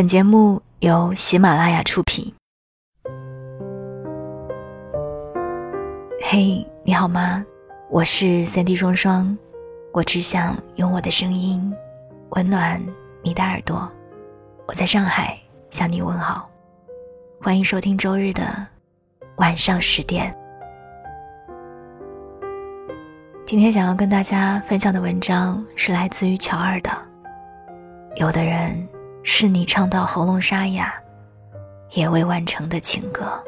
本节目由喜马拉雅出品。嘿，你好吗？我是三 D 双双，我只想用我的声音温暖你的耳朵。我在上海向你问好，欢迎收听周日的晚上十点。今天想要跟大家分享的文章是来自于乔二的。有的人是你唱到喉咙沙哑，也未完成的情歌。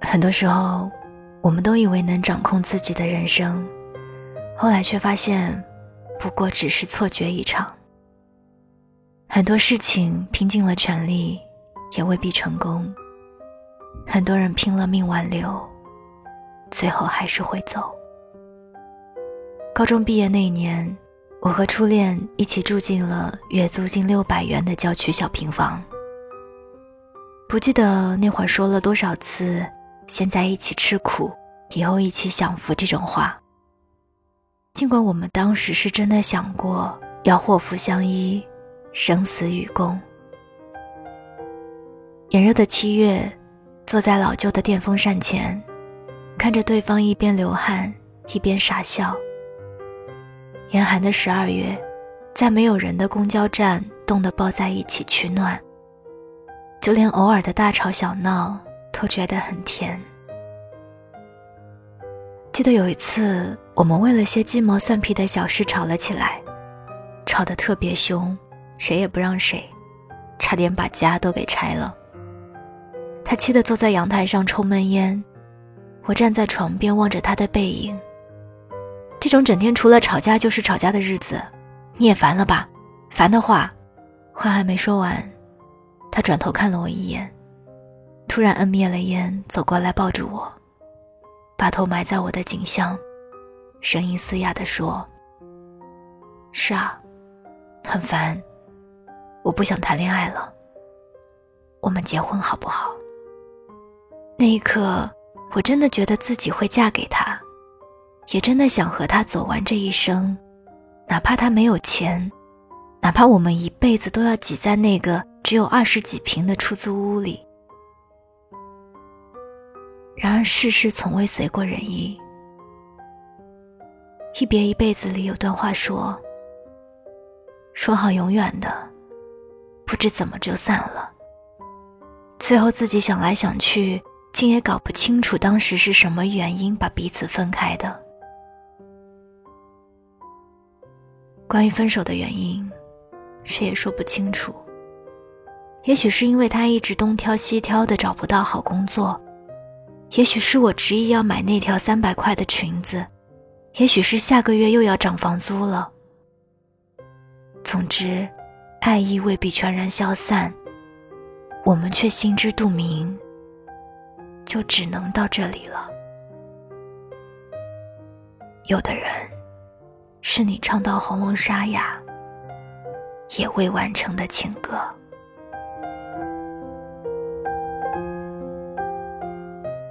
很多时候，我们都以为能掌控自己的人生，后来却发现，不过只是错觉一场。很多事情拼尽了全力，也未必成功。很多人拼了命挽留，最后还是会走。高中毕业那一年，我和初恋一起住进了月租金六百元的郊区小平房。不记得那会儿说了多少次“现在一起吃苦，以后一起享福”这种话。尽管我们当时是真的想过要祸福相依，生死与共。炎热的七月，坐在老旧的电风扇前，看着对方一边流汗一边傻笑。严寒的十二月，在没有人的公交站，冻得抱在一起取暖。就连偶尔的大吵小闹，都觉得很甜。记得有一次，我们为了些鸡毛蒜皮的小事吵了起来，吵得特别凶，谁也不让谁，差点把家都给拆了。他气得坐在阳台上抽闷烟，我站在床边望着他的背影。这种整天除了吵架就是吵架的日子，你也烦了吧？烦的话，话还没说完，他转头看了我一眼，突然摁灭了烟，走过来抱住我，把头埋在我的颈项，声音嘶哑地说：“是啊，很烦，我不想谈恋爱了，我们结婚好不好？”那一刻，我真的觉得自己会嫁给他。也真的想和他走完这一生，哪怕他没有钱，哪怕我们一辈子都要挤在那个只有二十几平的出租屋里。然而世事从未随过人意，一别一辈子里有段话说：“说好永远的，不知怎么就散了。”最后自己想来想去，竟也搞不清楚当时是什么原因把彼此分开的。关于分手的原因，谁也说不清楚。也许是因为他一直东挑西挑的找不到好工作，也许是我执意要买那条三百块的裙子，也许是下个月又要涨房租了。总之，爱意未必全然消散，我们却心知肚明，就只能到这里了。有的人。是你唱到喉咙沙哑，也未完成的情歌。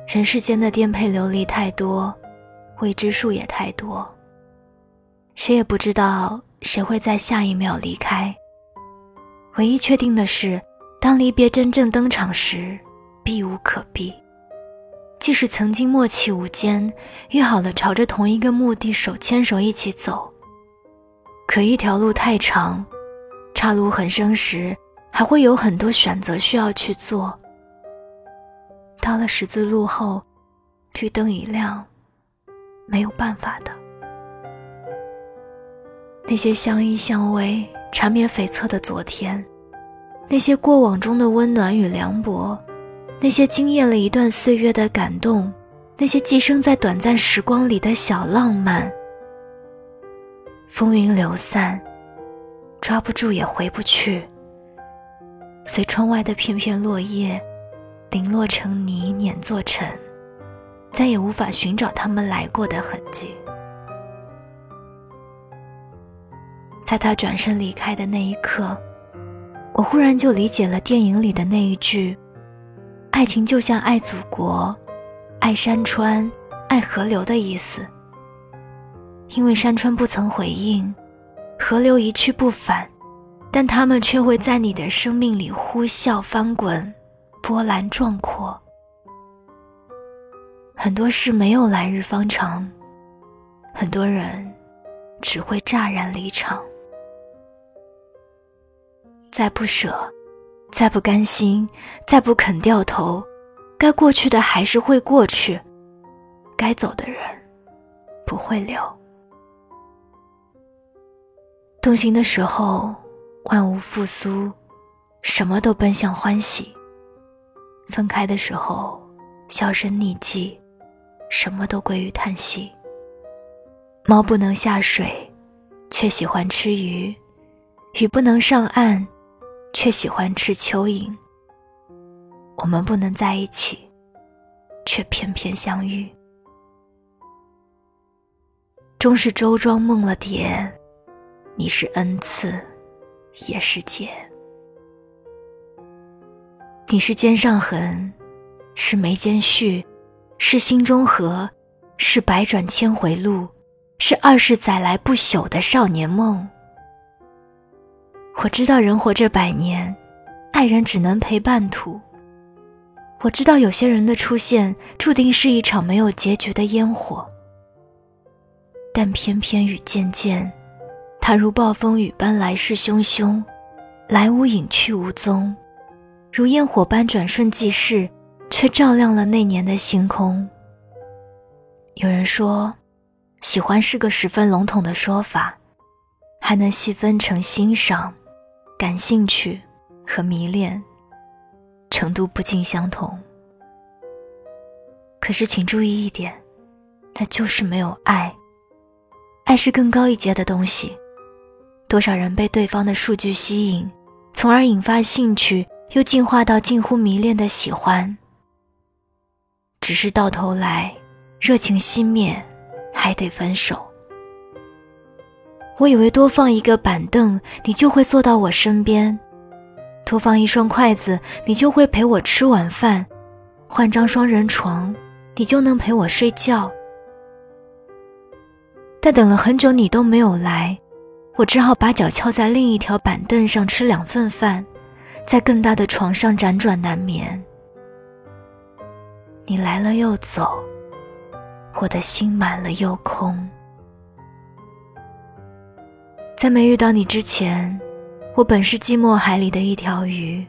人世间的颠沛流离太多，未知数也太多。谁也不知道谁会在下一秒离开。唯一确定的是，当离别真正登场时，避无可避。即使曾经默契无间，约好了朝着同一个目的手牵手一起走，可一条路太长，岔路横生时，还会有很多选择需要去做。到了十字路后，绿灯一亮，没有办法的。那些相依相偎、缠绵悱恻的昨天，那些过往中的温暖与凉薄。那些惊艳了一段岁月的感动，那些寄生在短暂时光里的小浪漫，风云流散，抓不住也回不去。随窗外的片片落叶，零落成泥碾作尘，再也无法寻找他们来过的痕迹。在他转身离开的那一刻，我忽然就理解了电影里的那一句。爱情就像爱祖国、爱山川、爱河流的意思。因为山川不曾回应，河流一去不返，但它们却会在你的生命里呼啸翻滚，波澜壮阔。很多事没有来日方长，很多人只会乍然离场。再不舍，再不甘心，再不肯掉头，该过去的还是会过去，该走的人不会留。动心的时候，万物复苏，什么都奔向欢喜；分开的时候，销声匿迹。什么都归于叹息。猫不能下水，却喜欢吃鱼；鱼不能上岸，却喜欢吃蚯蚓。我们不能在一起，却偏偏相遇。终是周庄梦了蝶，你是恩赐，也是劫。你是肩上痕，是眉间絮。是心中河，是百转千回路，是二十载来不朽的少年梦。我知道人活这百年，爱人只能陪半途。我知道有些人的出现，注定是一场没有结局的烟火。但偏偏雨渐渐，它如暴风雨般来势汹汹，来无影去无踪，如烟火般转瞬即逝。却照亮了那年的星空。有人说，喜欢是个十分笼统的说法，还能细分成欣赏、感兴趣和迷恋，程度不尽相同。可是，请注意一点，那就是没有爱。爱是更高一阶的东西。多少人被对方的数据吸引，从而引发兴趣，又进化到近乎迷恋的喜欢。只是到头来，热情熄灭，还得分手。我以为多放一个板凳，你就会坐到我身边；多放一双筷子，你就会陪我吃晚饭；换张双人床，你就能陪我睡觉。但等了很久，你都没有来，我只好把脚翘在另一条板凳上吃两份饭，在更大的床上辗转难眠。你来了又走，我的心满了又空。在没遇到你之前，我本是寂寞海里的一条鱼，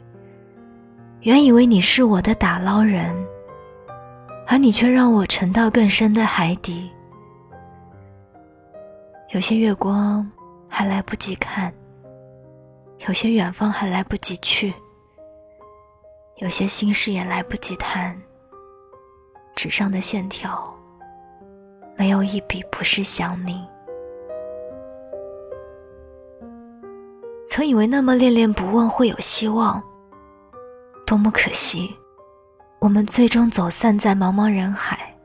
原以为你是我的打捞人，而你却让我沉到更深的海底。有些月光还来不及看，有些远方还来不及去，有些心事也来不及谈。纸上的线条，没有一笔不是想你。曾以为那么恋恋不忘会有希望，多么可惜，我们最终走散在茫茫人海，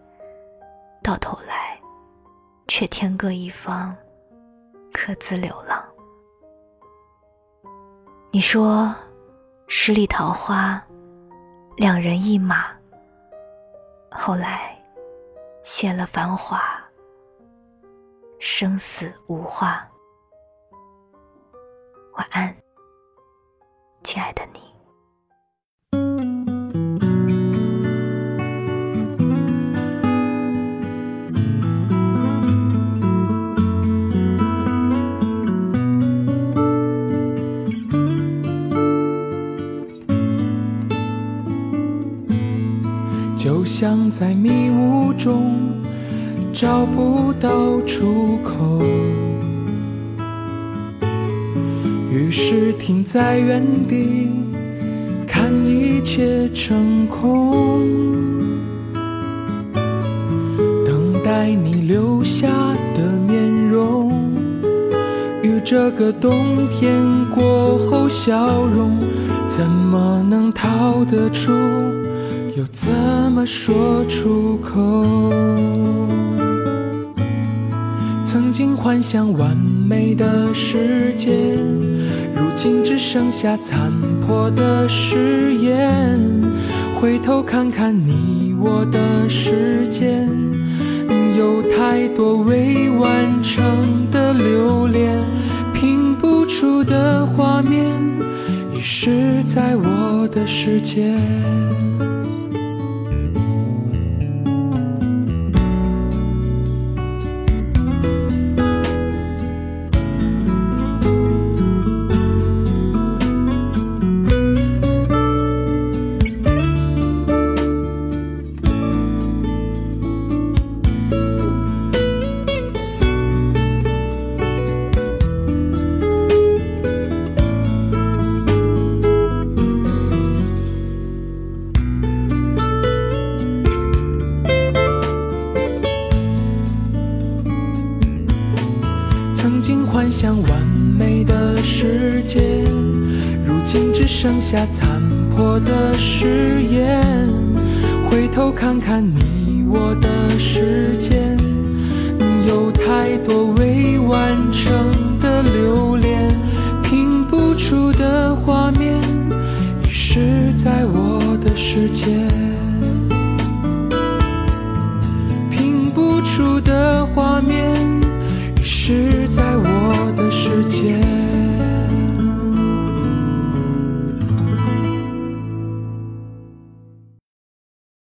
到头来，却天各一方，各自流浪。你说，十里桃花，两人一马。后来，谢了繁华，生死无话。晚安，亲爱的你。就像在迷雾中找不到出口，于是停在原地看一切成空，等待你留下的面容，与这个冬天过后笑容，怎么能逃得出？又怎么说出口？曾经幻想完美的世界，如今只剩下残破的誓言。回头看看你我的时间，有太多未完成的留恋，拼不出的画面，遗失在我的世界。幻想完美的世界，如今只剩下残破的誓言，回头看看你我的时间，有太多未完成的留恋，拼不出的画面，遗失在我的世界，